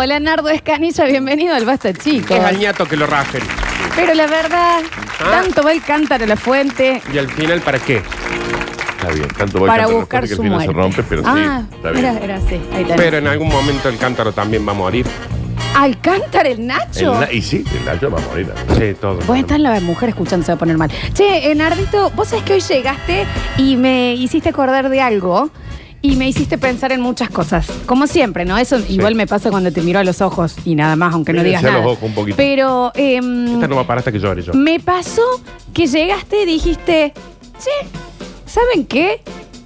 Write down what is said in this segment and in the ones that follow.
Hola, Nardo Escanilla, bienvenido al Basta, chicos. Es al ñato que lo rajen. Pero la verdad, Ah. tanto va el cántaro a la fuente ¿Y al final para qué? Está bien, tanto voy para cantando buscar fuerte que su el final muerte. se rompe, pero ah, sí, está bien. Era, era así. Ahí está. Pero en algún momento el cántaro también va a morir. ¿Al cántaro el El Nacho? na- y sí, el Nacho va a morir. Sí, todo. Vos estás la mujer escuchando, se va a poner mal. Che, eh, Nardito, vos sabés que hoy llegaste y me hiciste acordar de algo y me hiciste pensar en muchas cosas. Como siempre, ¿no? Eso igual me pasa cuando te miro a los ojos y nada más, aunque no digas nada. los ojos un poquito. Pero em, Esta no va a parar hasta que llore yo. me pasó que llegaste y dijiste, che, ¿saben qué?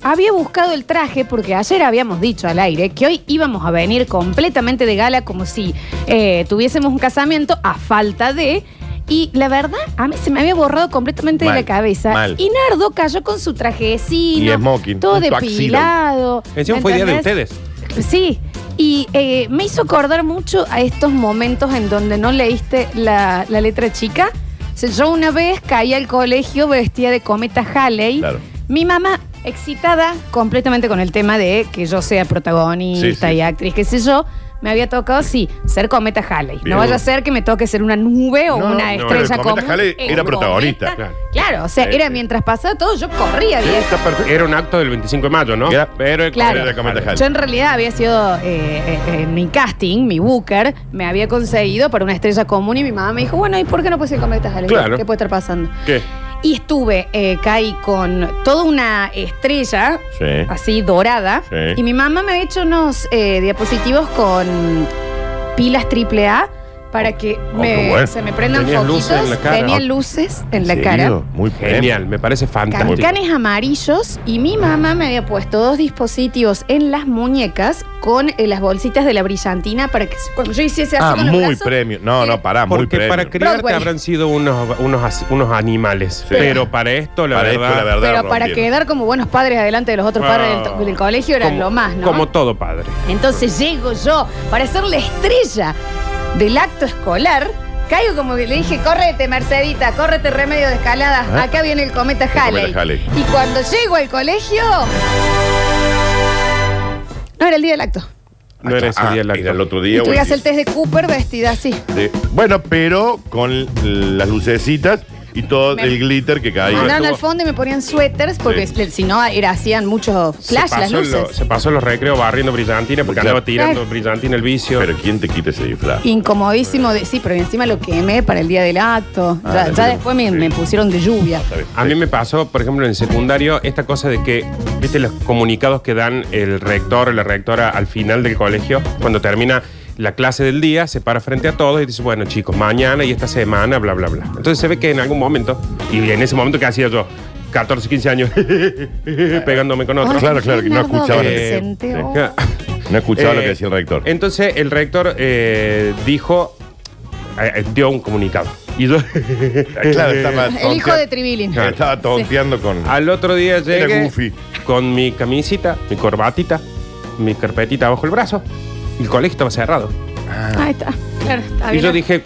Había buscado el traje porque ayer habíamos dicho al aire que hoy íbamos a venir completamente de gala como si eh, tuviésemos un casamiento a falta de... Y la verdad, a mí se me había borrado completamente de la cabeza. mal. Y Nardo cayó con su trajecino. Y smoking, Todo un tuxedo. depilado. Encima ¿me fue día de entendés? ustedes. Sí, y eh, me hizo acordar mucho a estos momentos en donde no leíste la, la letra chica. O sea, yo una vez caí al colegio vestida de cometa Halley. Claro. Mi mamá, excitada completamente con el tema de que yo sea protagonista Sí, sí. y actriz, qué sé yo, me había tocado, sí, ser cometa Halley. Bien. No vaya a ser que me toque ser una nube o No, una no, estrella el cometa común. Halley El era protagonista. cometa- Claro. Claro, o sea, Sí, era sí. mientras pasaba todo, yo corría, está perfecto. Era un acto del 25 de mayo, ¿no? Era- Pero Claro. Era cometa Halley. Yo en realidad había sido, eh, eh, eh, mi casting, mi booker, me había conseguido para una estrella común y mi mamá me dijo, bueno, ¿y por qué no puedes ser cometa Halley? Claro. ¿Qué puede estar pasando? ¿Qué? Y estuve, eh, con toda una estrella, Sí. así dorada, Sí. y mi mamá me había hecho unos eh, diapositivos con pilas triple A para que Oh, me- qué bueno. se me prendan Tenías foquitos. luces en la cara. Tenía Ah. luces en la ¿En cara. serio? Muy. Genial, me parece fantástico. Cancanes amarillos y mi mamá me había puesto dos dispositivos en las muñecas con eh, las bolsitas de la brillantina para que se- cuando yo hiciese así Ah, con los muy brazos, premio. No, no, pará, muy Porque premio. para criarte Broadway. habrán sido unos, unos, as- unos animales. Sí. Pero para esto, la Para verdad. esto, la verdad. Pero para rompieron. quedar como buenos padres adelante de los otros Ah. padres del, del colegio era como- lo más, ¿no? Como todo padre. Entonces llego yo para ser la estrella del acto escolar. Caigo como que le dije, córrete, Mercedita, córrete, remedio de escalada. ¿Ah? Acá viene el cometa cometa Halley. Y cuando llego al colegio. No era el día del acto. No era ese Ah, día el acto. Era el otro Y día. tuve que el hacer el test de Cooper vestida así. de- Bueno, pero con las lucecitas y todo Me- el glitter que caía. Mandaron al fondo y me ponían suéteres porque Sí. si no era, hacían muchos flash se, las pasó luces. lo- se pasó los recreos barriendo brillantina porque Claro. andaba tirando Claro. brillantina el vicio. Pero ¿quién te quita ese disfraz? Incomodísimo de sí, pero encima lo quemé para el día del acto. Ah, ya, después me, Sí. me pusieron de lluvia. Está bien. A mí me pasó, por ejemplo, en el secundario, esta cosa de que, viste, los comunicados que dan el rector o la rectora al final del colegio, cuando termina la clase del día, se para frente a todos y dice, bueno, chicos, mañana y esta semana, bla, bla, bla. Entonces se ve que en algún momento, y en ese momento que hacía yo, 14, 15 años, pegándome con otro. Ay, Claro, claro, que no escuchaba. Sí. oh. No escuchaba lo Eh, que decía el rector. Entonces el rector eh, dijo, eh, eh, dio un comunicado. Y yo, claro, estaba El hijo de Tribilin. Estaba tonteando con. al otro día llegué con mi camisita, mi corbatita, mi carpetita bajo el brazo. El colegio estaba cerrado. Ahí está. Claro, está Y bien. yo dije,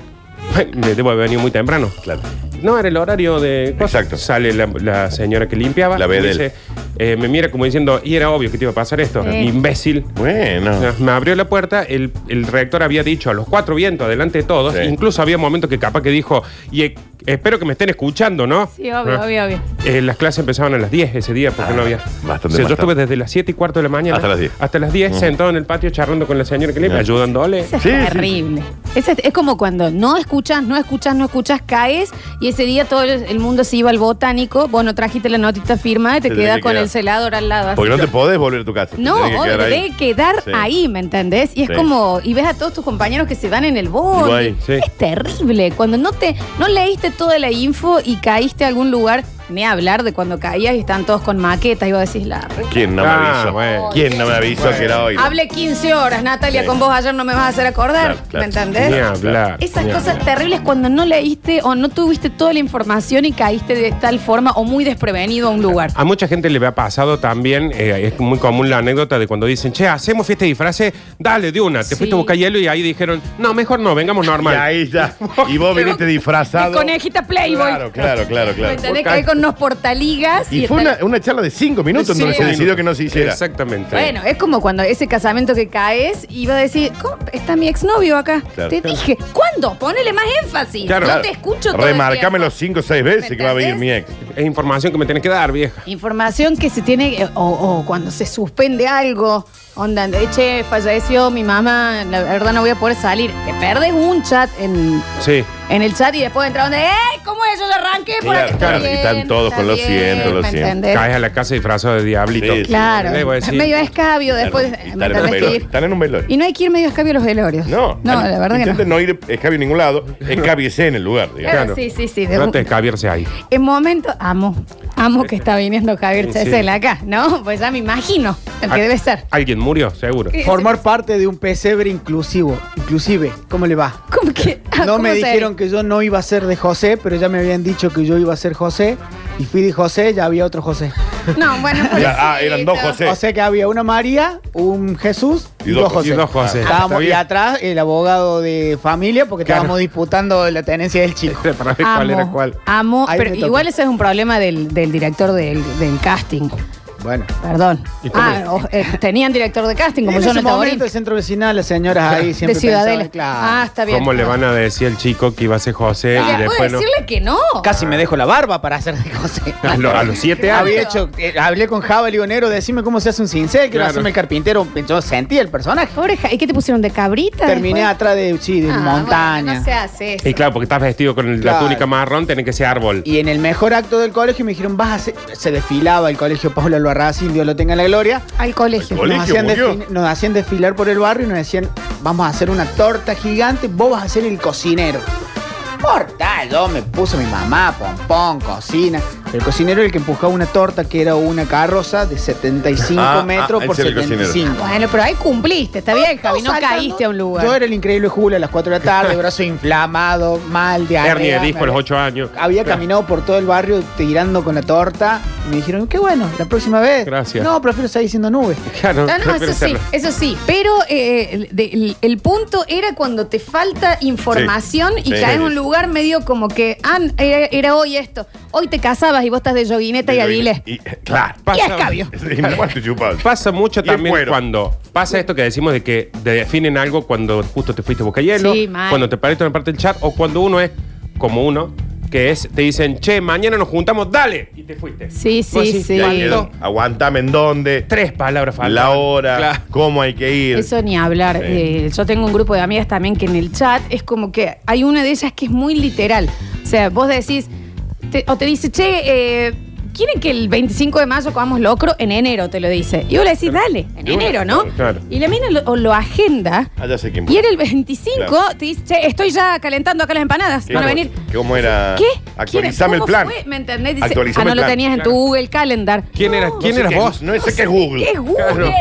me debo haber venido muy temprano. Claro. No, era el horario de... cosas. Exacto. Sale la, la señora que limpiaba. La y me, dice, eh, me mira como diciendo, y era obvio que te iba a pasar esto. Sí. Imbécil. Bueno. Me abrió la puerta, el, el rector había dicho a los cuatro vientos, delante de todos, Sí. incluso había momentos que capaz que dijo, y espero que me estén escuchando, ¿no? Sí, obvio, Ah. obvio, obvio. Eh, las clases empezaban a las 10 ese día porque Ah, no había. bastante, O sea, yo estuve desde las 7 y cuarto de la mañana Hasta las 10. Hasta las 10 Ujú. sentado en el patio charlando con la señora que limpia, Ya. ayudándole. Eso es Sí, sí. terrible. Eso es, es como cuando no escuchas, no escuchas, no escuchas, caes y ese día todo el, el mundo se iba al botánico. Vos no trajiste la notita firmada y te Te tenés quedas que con quedar. el celador al lado. así. Porque no te podés volver a tu casa. te No, tenés que obvio, quedar ahí. debe quedar Sí. ahí, ¿me entendés? Y es Sí. como, y ves a todos tus compañeros que se van en el borde. Igual, sí. Es terrible. Cuando no te, no leíste toda la info y caíste a algún lugar, ni hablar de cuando caías y están todos con maquetas y vos decís la. re- ¿Quién no me Ah, avisó? bueno. ¿Quién no me avisó que era hoy? Hablé 15 horas, Natalia, Sí. con vos ayer no me vas a hacer acordar. Claro, claro. ¿Me entendés? Ni hablar. Esas ni cosas hablar. terribles cuando no leíste o no tuviste toda la información y caíste de tal forma o muy desprevenido a un lugar. A mucha gente le ha pasado también, eh, es muy común la anécdota de cuando dicen, che, hacemos fiesta de disfraces, dale de una. Te Sí. fuiste a buscar hielo y ahí dijeron, no, mejor no, vengamos normal. Y ahí ya. Y vos viniste disfrazado. conejita Playboy. Claro, claro, claro, ¿Me claro. entendés? Caí con teléfonos, portaligas. Y fue está- una, una charla de cinco minutos Sí, donde se decidió que no se hiciera. Exactamente. Bueno, es como cuando ese casamiento que caes iba a decir, ¿cómo está mi exnovio acá? Claro. te dije, ¿cuándo? Ponele más énfasis. Claro. no te escucho todo el Remarcámelo cinco o seis veces ¿Me que va a venir mi ex. Es información que me tenés que dar, vieja. Información que se tiene, o, o cuando se suspende algo, onda, de, che, falleció mi mamá, la verdad no voy a poder salir. Te perdes un chat en, Sí. en el chat y después entra donde, ¡eh! ¿Cómo es? Yo arranqué por Claro, aquí. Está claro, y bien, están todos está con lo bien, siento, lo ¿me siento. entendés? Caes a la casa disfrazado de diablito. Sí, sí. Claro, Le voy a decir- medio escabio después. Están, ¿me están en un entendés que velorio. ir? Están en un velorio. Y no hay que ir medio escabio a los velorios. No, No, la verdad que no. Intenten no ir escabio a ningún lado, escabiese en el lugar. digamos. Claro, sí, sí, sí. de No un- te escabierse ahí. En momento, amo, amo que está viniendo Javier Sí. Chesel acá, ¿no? Pues ya me imagino el que debe ser. ¿Alguien murió? Seguro. Formar parte de un pesebre inclusivo. Inclusive, ¿cómo le va? ¿Cómo que? ah, No ¿cómo me se- dijeron que yo no iba a ser de José, pero ya me habían dicho que yo iba a ser José. Y fui de José, ya había otro José. No, bueno, Ya, ah, eran dos pobrecito. José. O sea que había una María, un Jesús y, Y dos José. Y dos José. Estábamos, Está y bien. atrás el abogado de familia porque Claro. estábamos disputando la tenencia del chico. Para ver cuál era cuál. Amo, Ahí pero me toca. igual ese es un problema del, del director del, del casting. Bueno. Perdón. ¿Y cómo Ah, o- eh, tenían director de casting como en yo ese no momento el centro vecinal, las señoras ahí de siempre Ciudadela. pensaban, claro. Ah, está bien. ¿Cómo le van a decir al chico que iba a ser José y ¿puedo después no? decirle que no? Casi me dejo la barba para hacer de José. A, lo- a los siete años. Había hecho, eh, hablé con Java, le digo, Nero, decime cómo se hace un cincel, quiero Claro. hacerme el carpintero. Yo sentí el personaje. Pobre Ja- ¿Y qué te pusieron de cabrita? Terminé después? atrás de, sí, de Ah, montaña. bueno, no se hace eso. Y claro, porque estás vestido con el- la Claro. túnica marrón, tiene que ser árbol. Y en el mejor acto del colegio me dijeron, vas a hacer... Se desfilaba el colegio Paula Albarracín, Dios lo tenga en la gloria. Al colegio. Al colegio. Nos hacían, murió. desfi- nos hacían desfilar por el barrio y nos decían, vamos a hacer una torta gigante, vos vas a ser el cocinero. Yo me puso mi mamá, pompón, cocina. El cocinero era el que empujaba una torta que era una carroza de 75 Ah, ah, metros ese por era el cocinero. 75. Bueno, pero ahí cumpliste, está bien, Javi, no saltando. caíste a un lugar. Yo era el increíble Julio a las 4 de la tarde, brazo inflamado, mal, de Hernia de disco a los ocho años. Había caminado por todo el barrio tirando con la torta y me dijeron, qué bueno, la próxima vez. Gracias. No, prefiero seguir siendo nube. Claro, Ah, no, prefiero eso sí, eso sí. Pero eh, el, de- el- el punto era cuando te falta información y Sí. caes en Sí. un lugar medio como que, ah, era, era hoy esto. Hoy te casabas y vos estás de yoguineta y adile. Y, claro. Y escabio. ¿Y cuánto chupabas? Pasa mucho Y también cuero. cuando pasa esto que decimos de que te definen algo cuando justo te fuiste a buscar hielo, Sí, mal. cuando te pariste en una parte del chat o cuando uno es como uno, que es, te dicen, che, mañana nos juntamos, dale, y te fuiste. Sí, Vos sí, decís, sí. Ya ¿cuánto? quedó. Aguantame en dónde, Tres palabras faltan. la hora, Claro. cómo hay que ir. Eso ni hablar. Sí. Eh, yo tengo un grupo de amigas también que en el chat es como que hay una de ellas que es muy literal. O sea, vos decís, te- o te dice, che, eh, ¿quieren que el 25 de mayo comamos locro? En enero te lo dice. Y vos le decís, dale, en De una, enero, ¿no? claro, claro. Y la mina lo, o lo agenda. Ah, ya sé quién. Y era el 25, Claro. te dice, che, estoy ya calentando acá las empanadas. ¿Qué? Van a venir. ¿Cómo era? ¿Qué? Actualizame el ¿Cómo plan. fue? ¿Me entendés? Dice, Actualizame ah, no el lo plan. tenías en Claro. tu Google Calendar. ¿Quién, era, No, ¿quién sé eras qué- vos? No sé qué es Google. ¿Qué es Google?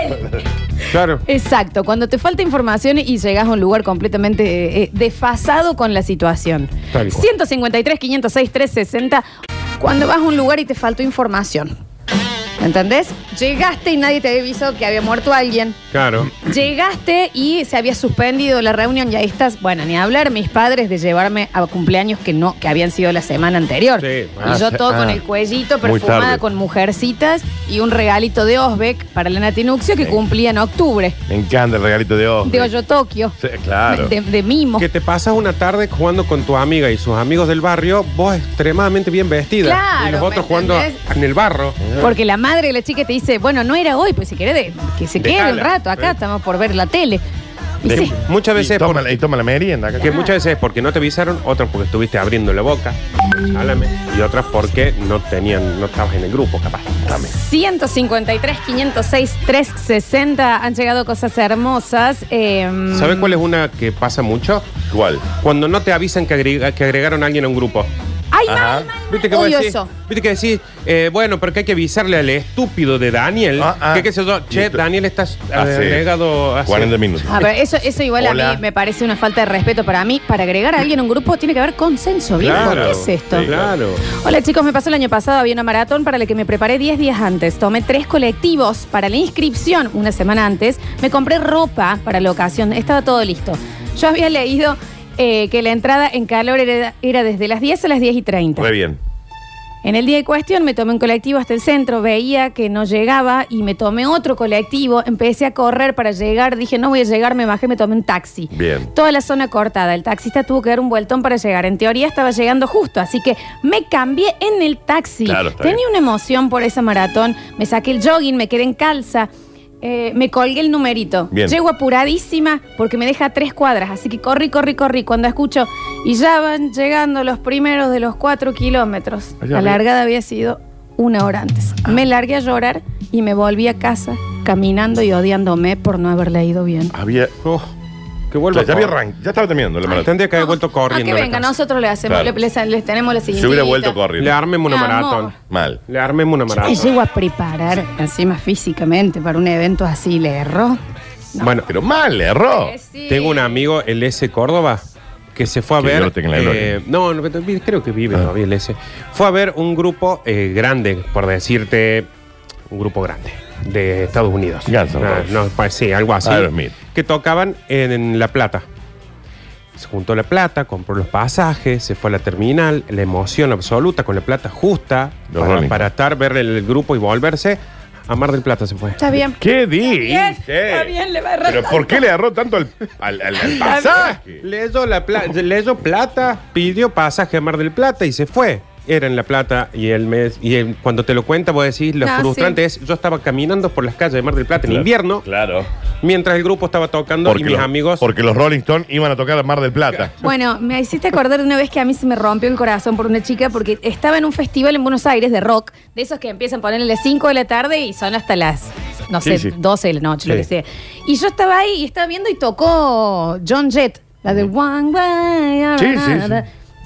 Claro. Exacto, cuando te falta información y llegas a un lugar completamente eh, eh, desfasado con la situación. Tal cual. 153, 506, 360, cuando vas a un lugar y te faltó información. ¿Entendés? Llegaste y nadie te había avisado que había muerto alguien. Claro. Llegaste y se había suspendido la reunión y ahí estás, bueno, ni hablar mis padres de llevarme a cumpleaños que no, que habían sido la semana anterior. Sí, y yo ah, todo ah. con el cuellito perfumada con mujercitas y un regalito de Osbeck para la Natinuxio que Sí. cumplía en octubre. Me encanta el regalito de hoy. De Hoyo Tokio. Sí, claro. De, de mimo. Que te pasas una tarde jugando con tu amiga y sus amigos del barrio, vos extremadamente bien vestida. Claro, y los ¿me otros jugando en el barro. Porque la madre de la chica te dice, bueno, no era hoy, pues si querés de- que se quede Dejala. un rato acá, Sí. estamos por ver la tele. Y De- sí, Muchas Y veces toma, por- la, y toma la merienda acá. que muchas veces es porque no te avisaron, otras porque estuviste abriendo la boca, Álame, y otras porque no tenían, no estabas en el grupo, capaz. Dame. 153, 506, 360 han llegado cosas hermosas. Eh, ¿Sabes cuál es una que pasa mucho? ¿Cuál? Cuando no te avisan que, agrega- que agregaron a alguien a un grupo. Ay, Ajá. mal, mal, ¿Viste que mal. vos Odio decís? eso. ¿Viste que decís? eh, bueno, pero que hay que avisarle al estúpido de Daniel. Ah, ah. que qué sé yo, che, Listo. Daniel está Hace agregado hace 40 minutos. A ver, eso, eso igual a Hola. mí me parece una falta de respeto para mí. Para agregar a alguien a un grupo tiene que haber consenso, ¿bien? Claro, ¿Qué es esto? sí, Claro. Hola chicos, me pasó el año pasado, había una maratón para la que me preparé 10 días antes. Tomé tres colectivos para la inscripción una semana antes. Me compré ropa para la ocasión, estaba todo listo. Yo había leído eh, que la entrada en calor era, era desde las 10 a las 10 y 30. Re bien. En el día de cuestión me tomé un colectivo hasta el centro, veía que no llegaba y me tomé otro colectivo, empecé a correr para llegar, dije no voy a llegar, me bajé, me tomé un taxi. Bien. Toda la zona cortada, el taxista tuvo que dar un vueltón para llegar, en teoría estaba llegando justo, así que me cambié en el taxi. Claro, Tenía bien. una emoción por esa maratón, me saqué el jogging, me quedé en calza. Eh, me colgué el numerito. Bien. Llego apuradísima porque me deja tres cuadras. Así que corrí, corrí, corrí. Cuando escucho, y ya van llegando los primeros de los cuatro kilómetros. Allá La largada había sido una hora antes. Me largué a llorar y me volví a casa caminando y odiándome por no haber leído bien. Había. Oh, que o vuelva sea, ya, había arran- ya estaba terminando la maratón. Tendría que haber vuelto Ah, corriendo. que a la venga, casa. nosotros le hacemos, Claro. le- les, les tenemos la siguiente. Se hubiera vuelto corriendo. Le armemos una Mi amor. maratón. Mal. Le armemos una Yo me maratón. llego a preparar encima físicamente para un evento así, le erró. Bueno, Pero mal, le erró. Eh, sí. tengo un amigo, el S Córdoba, que se fue a Que ver. Lo tenga en la eh, no, no, creo que vive Ah. todavía el S. Fue a ver un grupo eh, grande, por decirte, un grupo grande de Estados Unidos. Guns N' Ah, Roses. no, pues sí, algo así. Aerosmith. Que tocaban en, La Plata. Se juntó la plata, compró los pasajes, se fue a la terminal, la emoción absoluta con la plata justa Los para, Rolling para estar, ver el, grupo y volverse. A Mar del Plata se fue. Está bien. ¿Qué bien, dice? está bien, le va a errar Pero ¿por qué le erró tanto al, al, al- al pasaje? Leyó, la pla- leyó plata, pidió pasaje a Mar del Plata y se fue. Era en La Plata y el mes. Y el- cuando te lo cuenta, vos decís, lo Ah, frustrante es, yo estaba caminando por las calles de Mar del Plata en Claro, invierno, Claro. mientras el grupo estaba tocando y mis los, amigos. Porque los Rolling Stones iban a tocar a Mar del Plata. Bueno, me hiciste acordar de una vez que a mí se me rompió el corazón por una chica porque estaba en un festival en Buenos Aires de rock, de esos que empiezan a ponerle las 5 de la tarde y son hasta las, no Sí, sé, sí. 12 de la noche, lo Sí. que sea. Y yo estaba ahí y estaba viendo y tocó John Jett, la de One Way. Sí, sí, sí.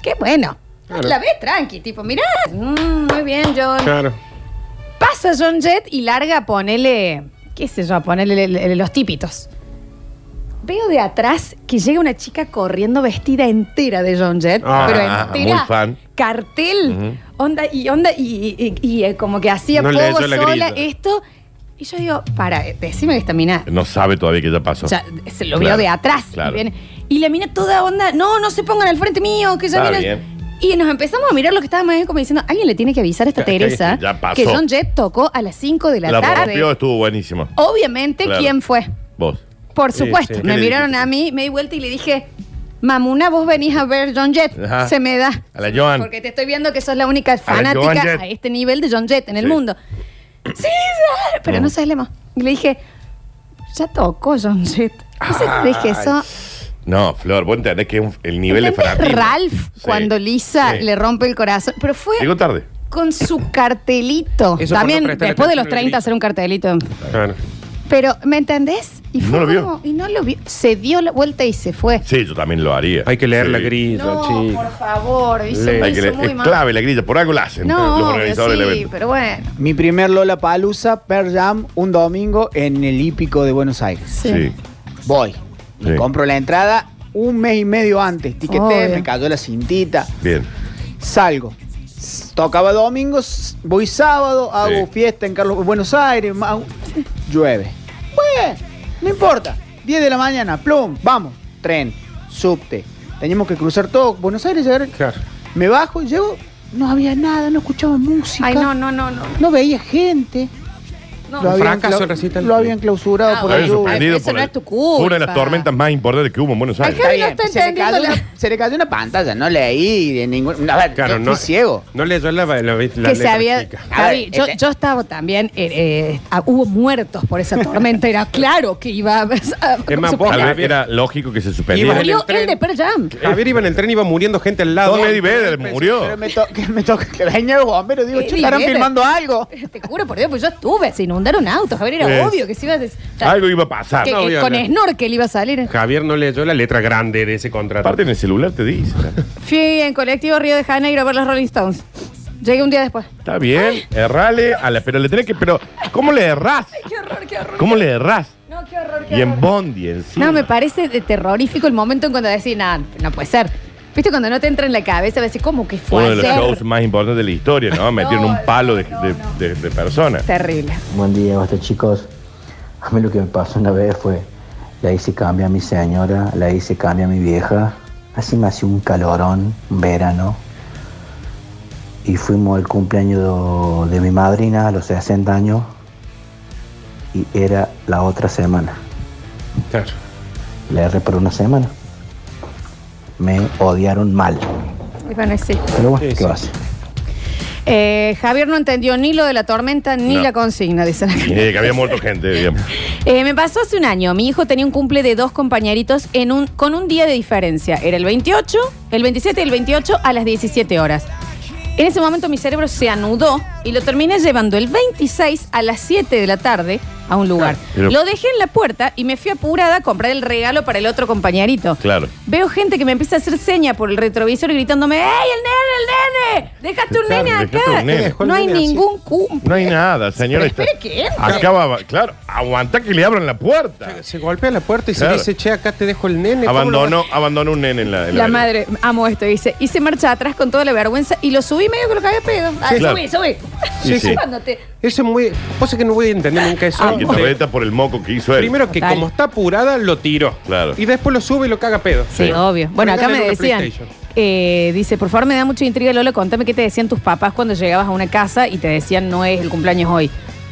Qué bueno. Claro. La ves tranqui, tipo, mirá, mm, muy bien, John. Claro. Pasa John Jett y larga a ponerle, qué sé yo, a ponerle le- le- los típitos. Veo de atrás que llega una chica corriendo vestida entera de John Jett, Ah, pero entera. muy fan. Cartel, onda y onda y, y- y, eh, como que hacía No la sola grilla. esto. Y yo digo, para, eh, decime que esta mina No sabe todavía que ya pasó. o sea, se lo Claro, vio de atrás. claro. Y, viene- y la mina toda onda, no, no se pongan al frente mío, que ya Está viene. bien. Y nos empezamos a mirar lo que estábamos ahí como diciendo, alguien le tiene que avisar a esta Que- que- Teresa que ya pasó. que John Jett tocó a las 5 de la, la tarde. rompió, estuvo buenísimo. Obviamente, Claro. ¿quién fue? Vos. Por Sí, supuesto. sí. ¿Qué Me le miraron dijiste? a mí, me di vuelta y le dije, Mamuna, vos venís a ver John Jett. Ajá. Se me da. A la Joan. Porque te estoy viendo que sos la única Joan fanática Jett. a este nivel de John Jett en el Sí. mundo. Sí, sí, pero Mm. no sabemos. Y le dije, ya tocó John Jett. Entonces le dije eso. No, Flor, vos entendés que un- el nivel de ¿Entendés fanatismo. Ralph Sí. cuando Lisa Sí. le rompe el corazón? Pero fue Llegó tarde. con su cartelito. Eso por También no prestarle después de los atención al 30 hacer un cartelito. Claro. Pero, ¿me entendés? Y No fue lo vio. como- y no lo vio. Se dio la vuelta y se fue. Sí, yo también lo haría. Hay que leer Sí. la grilla, No, chico. por favor, hizo, Le- Hay que hizo leer. muy Es mal. clave la grilla, por algo la hacen No, los obvio, organizadores del sí, evento. pero bueno. Mi primer Lola Palusa, Per Jam, un domingo en el hípico de Buenos Aires. Sí. Sí. Voy. Me Sí. compro la entrada un mes y medio antes. Tiqueté, Obvio. me cayó la cintita. Bien. Salgo. Tocaba domingo, s- voy sábado, hago Sí. fiesta en Carlos Buenos Aires, ma- llueve. Bueno, no importa. 10 de la mañana, plum, vamos. Tren, subte. Teníamos que cruzar todo Buenos Aires, llegar. Claro. Me bajo, llego, no había nada, no escuchaba música. Ay, no, no, no, no. No veía gente. No. Lo habían, fracaso clau- el recital. lo habían clausurado Ah, por Me la había bueno. lluvia. sorprendido eso por no el- es tu Fue una de las culpa. tormentas más importantes que hubo en Buenos Aires. Javi, Está no bien, está se, le entendiendo cayó la- una, se le cayó una pantalla, no leí de ningún. A ver, Claro, fui no. ciego. No leyó la, la, la que se letra había. chica. A Javi, ver, yo, este- yo estaba también. eh, eh, ah, hubo muertos por esa tormenta. Era claro que iba a. Es más, vos, Tal vez Javier. era lógico que se suspendiera. en Murió el tren. el de Pearl Jam. Javier iba en el tren, iba muriendo gente al lado. Don Eddie Vedder murió. Pero me, to- que me toca que venga los bomberos. Digo, che, Eddie estarán Vedder. filmando algo. Te juro por Dios, pues yo estuve. Se inundaron autos. Javier, era Es- obvio que se iba a. des- Algo iba a pasar. que- no, que a con snorkel iba a salir. Javier no leyó la letra grande de ese contrato. Aparte en el celular te dice. Fui en colectivo Río de Janeiro a ver los Rolling Stones. Llegué un día después. Está bien, errale a la, pero le tenés que, pero ¿cómo le errás? Qué horror, qué horror. ¿Cómo le errás? No, qué horror, qué Y en horror. Bondi encima. No, me parece de- terrorífico el momento en cuando decís, no, no puede ser. ¿Viste cuando no te entra en la cabeza? Decís, ¿cómo que fue Uno de los ayer? shows más importantes de la historia, ¿no? Metieron un palo de, de- de- de personas. Terrible. Buen día, basta chicos. A mí lo que me pasó una vez fue, la hice cambia a mi señora, la hice cambia a mi vieja. Así me hacía un calorón, un verano. y fuimos al cumpleaños de, de mi madrina a los 60 años y era la otra semana. Claro. Le erré por una semana. Me odiaron mal. Y bueno, sí. Pero bueno, Sí, ¿qué sí. Eh, Javier no entendió ni lo de la tormenta ni No. la consigna, dice la Eh, que había muerto gente, digamos. Eh, me pasó hace un año. Mi hijo tenía un cumple de dos compañeritos en un, con un día de diferencia. Era el 28, el 27 y el 28 a las 17 horas. En ese momento mi cerebro se anudó y lo terminé llevando el 26 a las 7 de la tarde a un lugar. Lo dejé en la puerta y me fui apurada a comprar el regalo para el otro compañerito. Claro. Veo gente que me empieza a hacer seña por el retrovisor gritándome, ¡Ey, el nene, el nene! ¡Dejaste un Claro, nene dejaste acá! un nene. No hay nene así. ningún cumple. No hay nada, señora. Pero espere que entre. Acaba, claro, aguanta que le abran la puerta. Se golpea la puerta y Claro. se dice, che, acá te dejo el nene. ¿cómo lo Abandonó, abandonó un nene en la. en La vereda. madre, amo esto, dice, y se marcha atrás con toda la vergüenza y lo subí medio que lo cagué a pedo. Ah, claro. subí, subí. Sí, sí. Cuando te- Eso es muy. Es que no voy a entender nunca eso. Ah, Que te reta por el moco que hizo él. Primero que Total. como está apurada, lo tiro. Claro. Y después lo sube y lo caga a pedo. Sí, obvio. Bueno, acá me una decían, PlayStation. eh, dice, por favor me da mucha intriga, Lola, contame qué te decían tus papás cuando llegabas a una casa y te decían no es el cumpleaños hoy.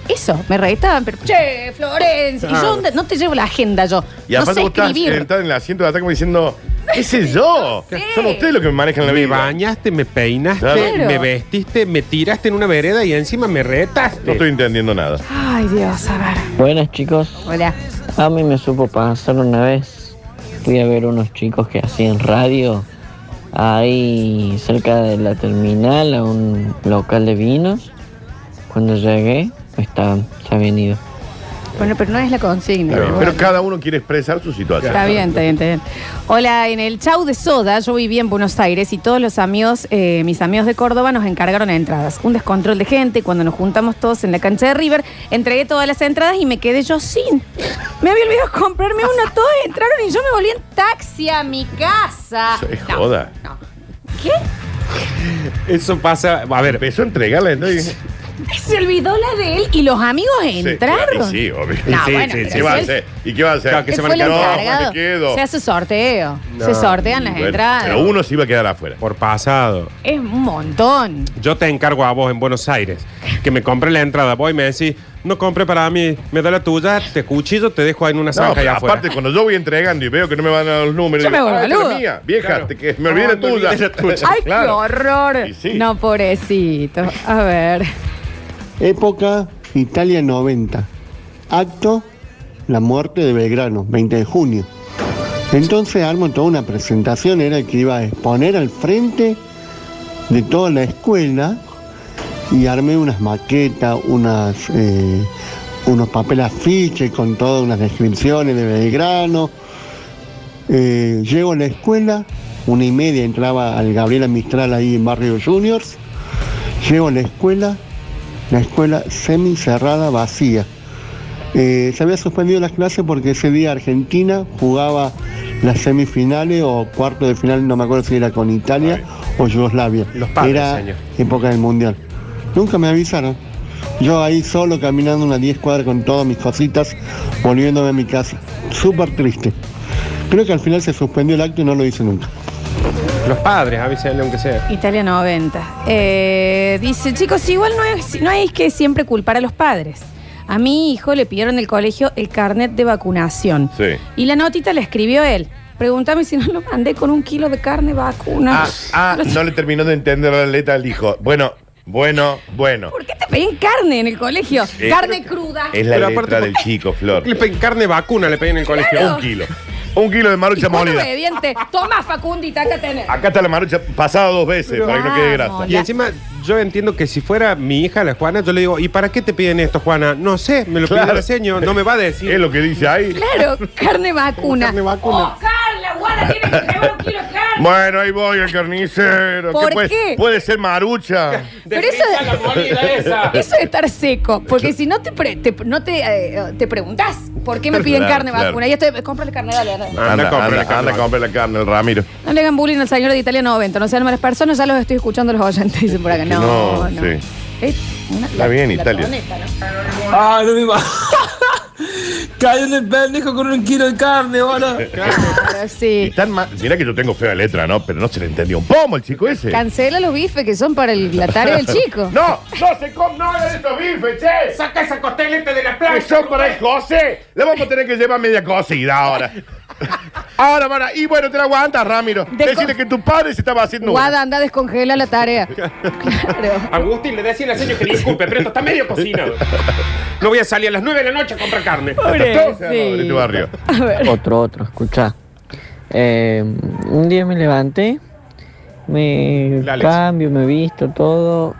Eso, me retaban, pero che, Florencia. Y yo Claro. no te llevo la agenda yo. Y no aparte sé vos estás escribir. sentado en el asiento de atrás como diciendo, ¿qué sé yo? sé. Son ustedes los que me manejan la Me vida. bañaste, me peinaste, Claro. me vestiste, me tiraste en una vereda y encima me retaste. No estoy entendiendo nada. Ay, Dios, a ver. Buenas chicos, Hola. a mí me supo pasar una vez. Fui a ver unos chicos que hacían radio ahí cerca de la terminal a un local de vinos. Cuando llegué, estaban, se habían ido. Bueno, pero no es la consigna. Pero, cada uno quiere expresar su situación. Está bien, está bien, está bien. Hola, en el Chau de Soda, yo vivía en Buenos Aires y todos los amigos, eh, mis amigos de Córdoba, nos encargaron entradas. Un descontrol de gente. Cuando nos juntamos todos en la cancha de River, entregué todas las entradas y me quedé yo sin. Me había olvidado comprarme una, todos entraron y yo me volví en taxi a mi casa. Es No, joda. no. ¿Qué? Eso pasa. A ver, Empezó a entregarla. ¿no? Y- Se olvidó la de él y los amigos Sí, entraron. Sí, obvio. No, Sí, bueno, sí, pero ¿Qué va a él- hacer? ¿Y qué va a hacer? Claro, que él se fue el No, me quedo. Se hace sorteo. No. Se sortean las Bueno, entradas. Pero uno se iba a quedar afuera. por pasado. Es un montón. Yo te encargo a vos en Buenos Aires que me compre la entrada. Vos y me decís, no compre para mí, me da la tuya, te cuchillo, te dejo ahí en una No, zanja pero allá afuera. aparte, cuando yo voy entregando y veo que no me van a dar los números, Yo me digo, vuelvo "Ah, esta es boluda". la mía, vieja, Claro. te- que me olvidé No, la me tuya. olvidé la tuya. Ay, Claro. qué horror. Y sí. No, pobrecito. A ver. Época Italia 90. Acto, la muerte de Belgrano, 20 de junio. Entonces armo toda una presentación, era el que iba a exponer al frente de toda la escuela y armé unas maquetas, unas, eh, unos papeles afiches con todas unas descripciones de Belgrano. Eh, llego a la escuela, una y media entraba al Gabriela Mistral ahí en Barrio Juniors. Llego a la escuela, la escuela semi cerrada, vacía. Eh, se había suspendido las clases porque ese día Argentina jugaba las semifinales o cuarto de final, no me acuerdo si era con Italia o Yugoslavia. Los padres, era señor. época del Mundial. Nunca me avisaron. Yo ahí solo caminando unas 10 cuadras con todas mis cositas, volviéndome a mi casa. Súper triste. Creo que al final se suspendió el acto y no lo hice nunca. Los padres, avísenle aunque sea. Italia 90. Eh, dice, chicos, igual no, es, no hay que siempre culpar a los padres. A mi hijo le pidieron en el colegio el carnet de vacunación. Sí. Y la notita la escribió él. Pregúntame si no lo mandé con un kilo de carne vacuna. Ah, ah, no le terminó de entender la letra al hijo. Bueno, bueno, bueno. ¿Por qué te pedían carne en el colegio? Eh, carne cruda. Es la Pero letra aparte, del chico, Flor. Le pedí carne vacuna, le pedí en el colegio. Claro. Un kilo. Un kilo de marucha molida. obediente. Toma, Facundita, acá tenés. Acá está la marucha pasada dos veces Pero para que no quede vamos, grasa. Y encima, yo entiendo que si fuera mi hija, la Juana, yo le digo, ¿y para qué te piden esto, Juana? No sé, me lo Claro. pidió el señor, no me va a decir. Es lo que dice ahí. Claro, carne vacuna. Carne vacuna. Oh, Carla, Juana, tiene que llevar un kilo de carne. Bueno, ahí voy el carnicero. ¿Por puede, qué? Puede ser marucha. Pero eso, eso de estar seco, porque si no te, pre- te- no te, eh, te preguntas por qué me piden Claro, carne claro. vacuna. Y estoy, cómprale carne, dale, dale. Anda, Anda, compra anda, la carne. anda, compra la carne, el Ramiro. No le hagan bullying al señor de Italia 90, no sean malas personas, ya los estoy escuchando los oyentes, dicen por acá. No, No, no. sí. Eh, una- Está bien, la Italia. Ah, no me Cayó en el pendejo con un kilo de carne, boludo. Claro, sí. Están ma- Mira que yo tengo fea letra, ¿no? Pero no se le entendió un pomo el chico ese. Cancela los bifes que son para el- la tarea del chico. No, no se come, no de estos bifes, che. Saca esa costeleta de la Que son para el José. Le vamos a tener que llevar media cocida ahora. Ahora, para. Y bueno, te la aguantas, Ramiro. Desco- Decirle que tu padre se estaba haciendo. una. Guada, anda, descongela la tarea. Claro. Agustín le decía a la señora que disculpe, pero esto está medio cocinado. No voy a salir a las 9 de la noche a comprar carne. En este Sí. barrio. Otro, otro, escucha. Eh, un día me levanté, me La Alex. cambio, me visto todo,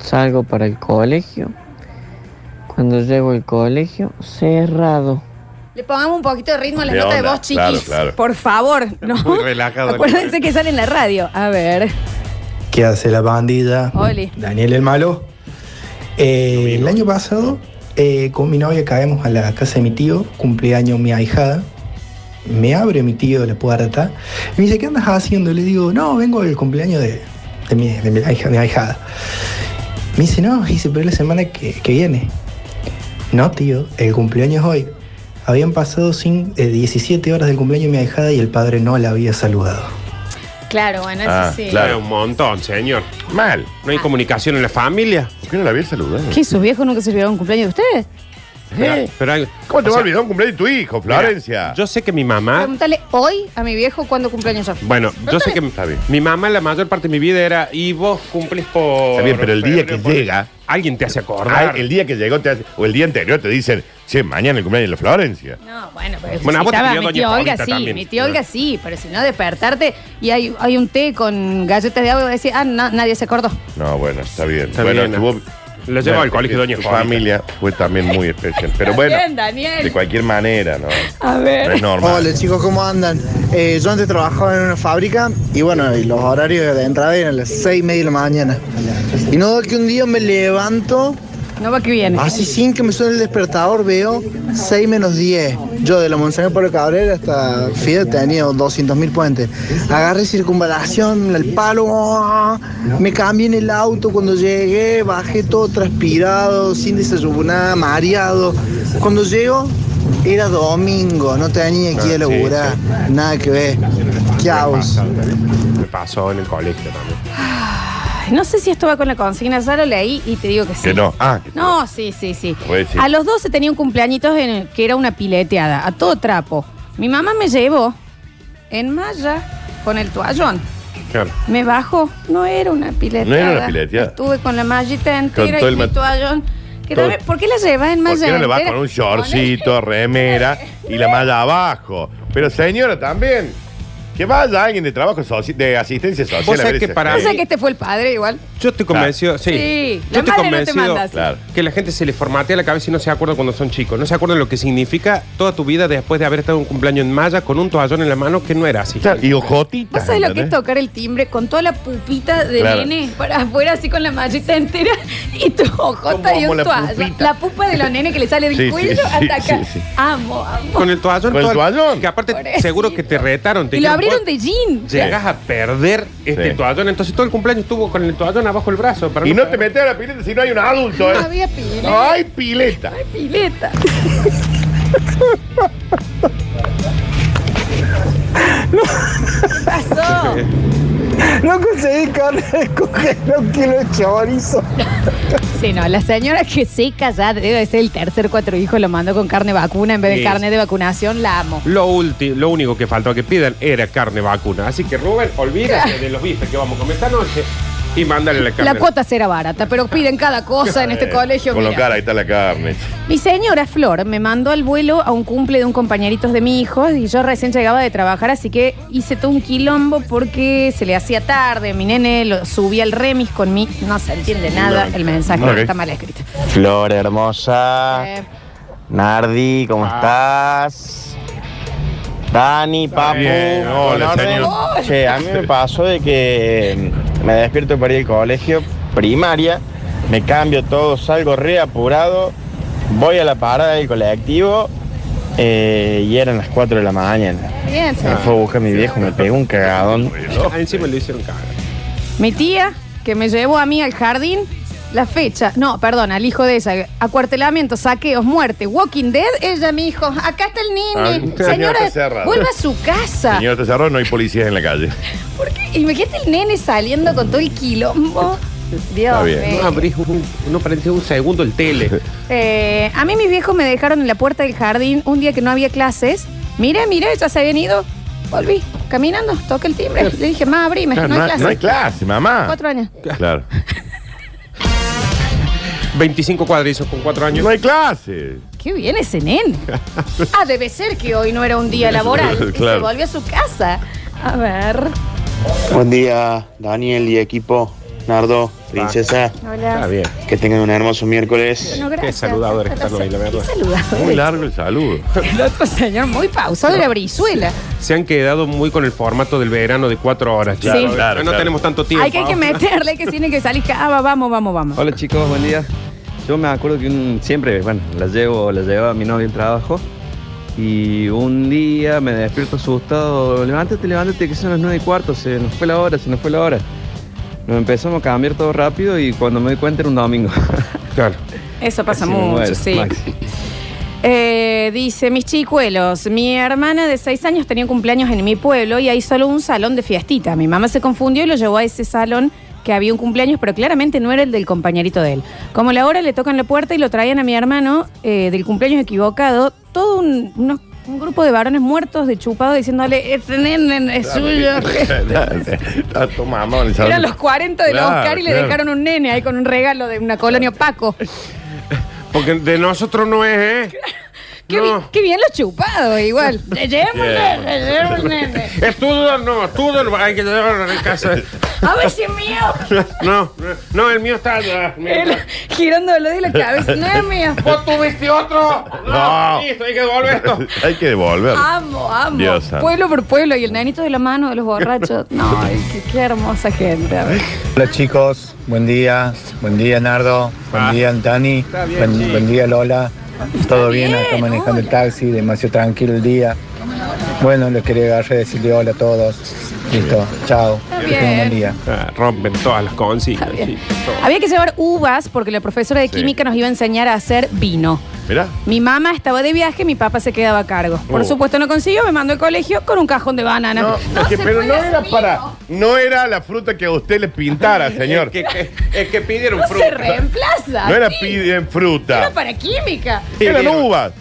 salgo para el colegio. Cuando llego al colegio, cerrado. Le pongamos un poquito de ritmo a las De notas de onda, voz, chiquis. claro, claro. Por favor, ¿no? Muy relajado. Acuérdense que sale en la radio. A ver. ¿Qué hace la bandida? Oli. Daniel el malo. Eh, el año pasado, eh, con mi novia caemos a la casa de mi tío, cumpleaños mi ahijada. Me abre mi tío la puerta y me dice, ¿qué andas haciendo? Le digo, no, vengo del cumpleaños de, de mi, de mi ahija- mi ahijada. Me dice, no, dice, pero es la semana que, que viene. No, tío, el cumpleaños es hoy. Habían pasado cin- eh, 17 horas del cumpleaños de mi ahijada y el padre no la había saludado. Claro, bueno, eso Ah, sí. claro. Un montón, señor. Mal. ¿No hay comunicación en la familia? ¿Por qué no la había saludado? ¿Qué? ¿Sus viejos nunca se olvidaron un cumpleaños de ustedes? ¿Eh? Pero ¿Cómo te va a olvidar un cumpleaños de tu hijo, Florencia? Yo sé que mi mamá. Pregúntale hoy a mi viejo cuándo cumpleaños yo. Bueno, yo sé que Está bien. mi mamá la mayor parte de mi vida era y vos cumplís por. Está bien, pero el día que por- llega- Alguien te hace acordar. Ah, el día que llegó te hace- o el día anterior te dicen, che, mañana el cumpleaños de la Florencia. No, bueno, pero Bueno, a si estaba mi tía Olga sí, también. mi tía Olga sí, pero si no despertarte y hay, hay un té con galletas de agua y decir, ah, na- nadie se acordó. No, bueno, está bien. Está bueno, bien, tuvo- Lo llevó al colegio Doña que Juanita. Familia fue también muy especial. Pero bueno, Bien, Daniel. de cualquier manera, ¿no? A No ver. es normal. Hola chicos, ¿cómo andan? Eh, yo antes trabajaba en una fábrica y bueno, y los horarios de entrada eran las seis y media de la mañana. Y no que un día me levanto, No va que viene. así sin que me suene el despertador, veo 6 menos 10. Yo de la Monseñor Pablo Cabrera hasta Fidel tenía 200 mil puentes. Agarré circunvalación, el palo, ¡ah! me cambié en el auto cuando llegué, bajé todo transpirado, sin desayunar, mareado. Cuando llego, era domingo, no tenía que ir a Ah, laburar, nada que ver. ¿Qué hago? Me pasó en el colegio también. Ay, No sé si esto va con la consigna, ya lo leí y te digo que sí. Que no. Ah, que No, sí, sí, sí. Pues sí. A los 12 tenía un cumpleañitos en el que era una pileteada, a todo trapo. Mi mamá me llevó en malla con el toallón. Claro. Me bajó, no era una pileteada. No era una pileteada. Estuve con la mallita entera todo y el mi mat- toallón. Que todo- también- ¿Por qué la llevas en ¿Por malla qué no le vas entera? con un shortcito, remera y la malla abajo? Pero señora, también. Que vaya alguien de trabajo soci- de asistencia social. Vos a sabés ver que ese para O sea que este fue el padre igual. Yo estoy convencido, sí. Sí, Yo la estoy madre no te manda así. Claro. que la gente se le formatea la cabeza y no se acuerda cuando son chicos. No se acuerdan lo que significa toda tu vida después de haber estado en un cumpleaños en malla con un toallón en la mano que no era así. Claro, y ojotitas. ¿Vos sabés lo que es ¿entendés? tocar el timbre con toda la pupita de Claro. nene para afuera así con la mallita entera y tu ojota y un la toalla? pupita. La pupa de los nenes que le sale del Sí, sí, cuello sí, hasta acá. sí, sí. Amo, amo. Con el toallón. Con el todo toallón. Que aparte Pobrecito. seguro que te retaron. Te Y lo dijeron, de jean. Llegas a perder este Sí. toallón. Entonces todo el cumpleaños estuvo con el toallón abajo del brazo. para Y no te metes a la pileta si no hay un adulto, No ¿eh? había pileta. No hay pileta. pileta. ¿Qué pasó? No conseguí carne de coger un kilo de chorizo. Sí, no, la señora que seca ya debe ser el tercer cuatro hijos, lo mandó con carne vacuna en vez de Sí. carne de vacunación, la amo. Lo, ulti- lo único que faltó que pidan era carne vacuna. Así que Rubén, olvídate de los bifes que vamos a comer esta noche y mándale la carne. La cuota será barata, pero piden cada cosa en este Eh, colegio. Con lo mira. cara, ahí está la carne. Mi señora Flor me mandó al vuelo a un cumple de un compañerito de mi hijo y yo recién llegaba de trabajar, así que hice todo un quilombo porque se le hacía tarde. Mi nene lo subí al remis con mi. No se entiende nada No, el mensaje, ok. está mal escrito. Flor hermosa. Eh, Nardi, ¿cómo estás? Dani, Papu. bien, hola, ¿con orden? señor. Che, a mí me pasó de que me despierto para ir al colegio, primaria, me cambio todo, salgo re apurado, voy a la parada del colectivo eh, y eran las 4 de la mañana. bien, Me fue a buscar a mi viejo, me pegó un cagadón. Ah, encima le hicieron cagar. Mi tía, que me llevó a mí al jardín, La fecha, no, perdón, al hijo de ella, acuartelamiento, saqueos, muerte, Walking Dead, ella, mi hijo, acá está el nene. Ah, Señora, cerrado. vuelva a su casa. Señor, te cerró, no hay policías en la calle. Imagínate el nene saliendo con todo el quilombo. Dios mío. No abrís un, no un segundo el tele. Eh, a mí mis viejos me dejaron en la puerta del jardín un día que no había clases. Mire, mire, ya se habían ido. Volví, caminando, toqué el timbre. Le dije, ma, abrime, Claro, no hay clase. no hay clase, mamá. Cuatro años. Claro. 25 cuadrizos con 4 años. No hay clase. Qué bien ese nene. Ah, debe ser que hoy no era un día laboral. Y se Claro. volvió a su casa. A ver. Buen día, Daniel y equipo. Nardo, princesa. Hola. Está bien. Que tengan un hermoso miércoles. Bueno, gracias. Qué saludadores que están hoy, la verdad. Qué. Muy largo el saludo. El otro señor muy pausado de la brizuela. Se han quedado muy con el formato del verano de 4 horas. Claro, chicos. claro, no claro. tenemos tanto tiempo. Hay que, hay que meterle, que tiene que salir. Ah, va, vamos, vamos, vamos. Hola chicos, buen día. Yo me acuerdo que un- siempre, bueno, la llevo, la llevaba a mi novia al trabajo y un día me despierto asustado, levántate, levántate que son las nueve y cuarto, se nos fue la hora, se nos fue la hora. Nos empezamos a cambiar todo rápido y cuando me di cuenta era un domingo. Claro. Eso pasa mucho, muero, sí. Maxi. Eh, dice, mis chicuelos, mi hermana de seis años tenía cumpleaños en mi pueblo y hay solo un salón de fiestita. Mi mamá se confundió y lo llevó a ese salón que había un cumpleaños, pero claramente no era el del compañerito de él. Como la hora le tocan la puerta y lo traían a mi hermano eh, del cumpleaños equivocado, todo un, unos- un grupo de varones muertos de chupado diciéndole, este nene es suyo. Eran los 40 del Claro, Oscar y le dejaron un nene ahí con un regalo de una colonia Paco. Porque de nosotros no es, ¿eh? Qué, bi- qué bien lo chupado, igual. Llevémosle, llevémosle. Es no, tuyo, no, hay que llevarlo a casa. A ver si es mío. No, no, el mío está allá. el mío Él está- de la cabeza. No es mío. ¿Vos tuviste otro? No. Listo, hay que devolver esto. Hay que devolver. Amo, amo. Dios santo. pueblo por pueblo y el nenito de la mano de los borrachos. No, ay, qué, qué hermosa gente. A ver. Hola chicos, buen día, buen día Nardo, buen día Antani, Ah. bien, buen, sí. buen día Lola, todo bien acá manejando el taxi, demasiado tranquilo el día. Bueno, les quería agarrar y decirle hola a todos. Listo, chao, que tengan un buen día. Ah, rompen todas las consignas. bien. sí, todo. Había que llevar uvas porque la profesora de Sí. química nos iba a enseñar a hacer vino. Mirá. Mi mamá estaba de viaje, mi papá se quedaba a cargo. Por Oh. supuesto no consiguió, me mandó al colegio con un cajón de banana. No, es que- se pero puede no era para. No era la fruta que a usted le pintara, señor. Es que, es que pidieron No se fruta. reemplaza. No era sí. piden fruta. Era para química. Eran Pidieron- uvas.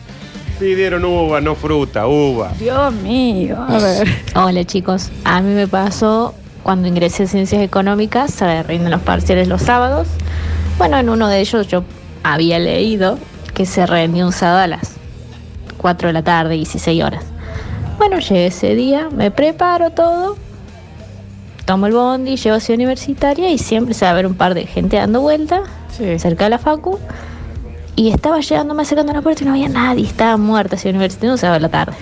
Pidieron uva, no fruta, uva. Dios mío, a ver. Hola chicos, a mí me pasó cuando ingresé a Ciencias Económicas, se rinden los parciales los sábados. Bueno, en uno de ellos yo había leído que se rendía un sábado a las 4 de la tarde, 16 horas. Bueno, llegué ese día, me preparo todo, tomo el bondi, llego a Ciudad Universitaria y siempre se va a ver un par de gente dando vuelta cerca de la facu. Y estaba llegando, me acercando a la puerta y no había nadie, estaba muerta Ciudad Universitaria, no se va a la tarde.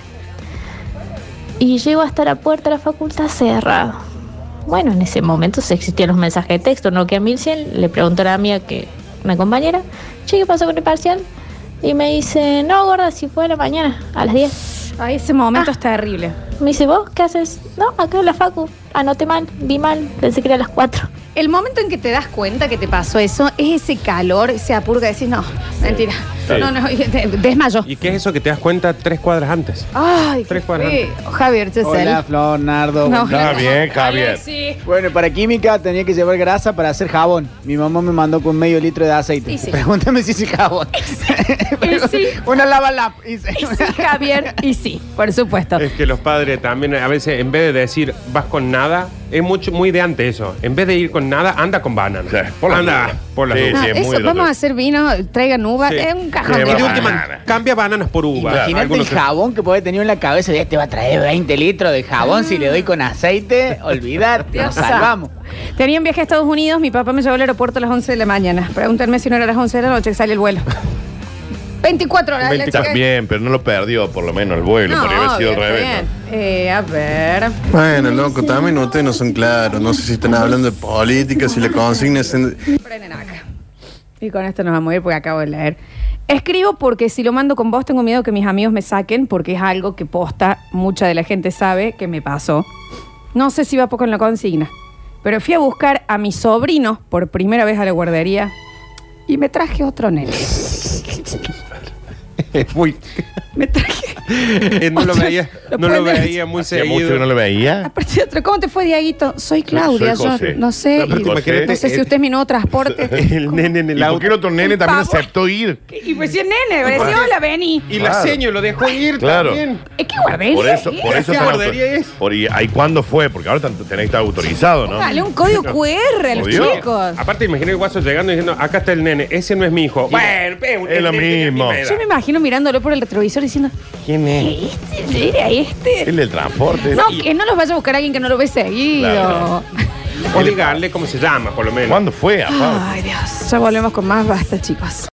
Y llego hasta la puerta de la facultad cerrada. Bueno, en ese momento se existían los mensajes de texto, no que a 1100. Le pregunto a la mía, que una compañera, che, ¿qué pasó con el parcial? Y me dice, no, gorda, si fue a la mañana, a las 10. Ay, ese momento es terrible. Me dice, ¿vos qué haces? No, acá en la facu. Anoté mal, vi mal, pensé que era a las 4. El momento en que te das cuenta que te pasó eso es ese calor, ese apuro que decís, no, mentira. Sí. No, no, desmayo. ¿Y qué es eso que te das cuenta tres cuadras antes? Ay, Tres cuadras feo. Javier Chesel. Hola, Flor, Nardo. No, Está bien, Javier. Bueno, para química tenía que llevar grasa para hacer jabón. Mi mamá me mandó con medio litro de aceite. Pregúntame si es jabón. Y sí, Una lava lap. Y sí, Javier, y sí, por supuesto. Es que los padres también, a veces, en vez de decir vas con nada, es mucho, muy de antes eso. En vez de ir con nada, anda con banana. por las anda, por las Sí, dudas. No, sí, es eso, muy vamos a hacer vino, traigan uva, Sí. es un cajón. Sí, Y de banana. última, cambia bananas por uva. Imagínate Algunos el jabón que puede tener en la cabeza. Ya te va a traer 20 litros de jabón. Si le doy con aceite, olvídate. Nos salvamos. Tenía un viaje a Estados Unidos, mi papá me llevó al aeropuerto a las 11 de la mañana. Pregúntenme si no era a las 11 de la noche que sale el vuelo. 24 horas. la Está chica. bien, pero no lo perdió por lo menos el vuelo. No, podría haber sido al obvio, revés. está ¿no? bien. Eh, a ver. Bueno, loco, también ustedes no son claros. No sé si están hablando de política, si la consigna es... en- Prenden acá. Y con esto nos vamos a ir porque acabo de leer. Escribo porque si lo mando con vos tengo miedo que mis amigos me saquen porque es algo que posta, mucha de la gente sabe que me pasó. No sé si va poco en la consigna, pero fui a buscar a mi sobrino por primera vez a la guardería y me traje otro nene. Es muy. Me traje. Eh, no lo veía, no lo veía muy Hacía seguido. mucho que no lo veía. Aparte de otro, ¿cómo te fue, Dieguito? Soy Claudia, Soy José. yo no sé. Pero y- José- no sé si usted es mi nuevo transporte. El nene en el ¿Y por auto. qué el otro nene también pavo. aceptó ir? Y pues si es nene, me decía, hola, vení. Y la Claro. seño lo dejó ir Claro. también. Es que guardería. Por eso, por eso ¿Qué tan guardería es? Por, y, ahí cuándo fue? Porque ahora tan- tenés que estar autorizado, ¿no? Dale un código QR a los Obvio. chicos. Aparte, imaginé el guaso llegando y diciendo, acá está el nene, ese no es mi hijo. Bueno, Es lo mismo. Yo me imagino mirándolo por el retrovisor diciendo, ¿Quién es? ¿este era este? El del transporte. No, que no los vaya a buscar alguien que no lo ve seguido. Claro. O díganle cómo se llama, por lo menos. ¿Cuándo fue? aparte? Ay, Dios. Ya volvemos con más basta, chicos.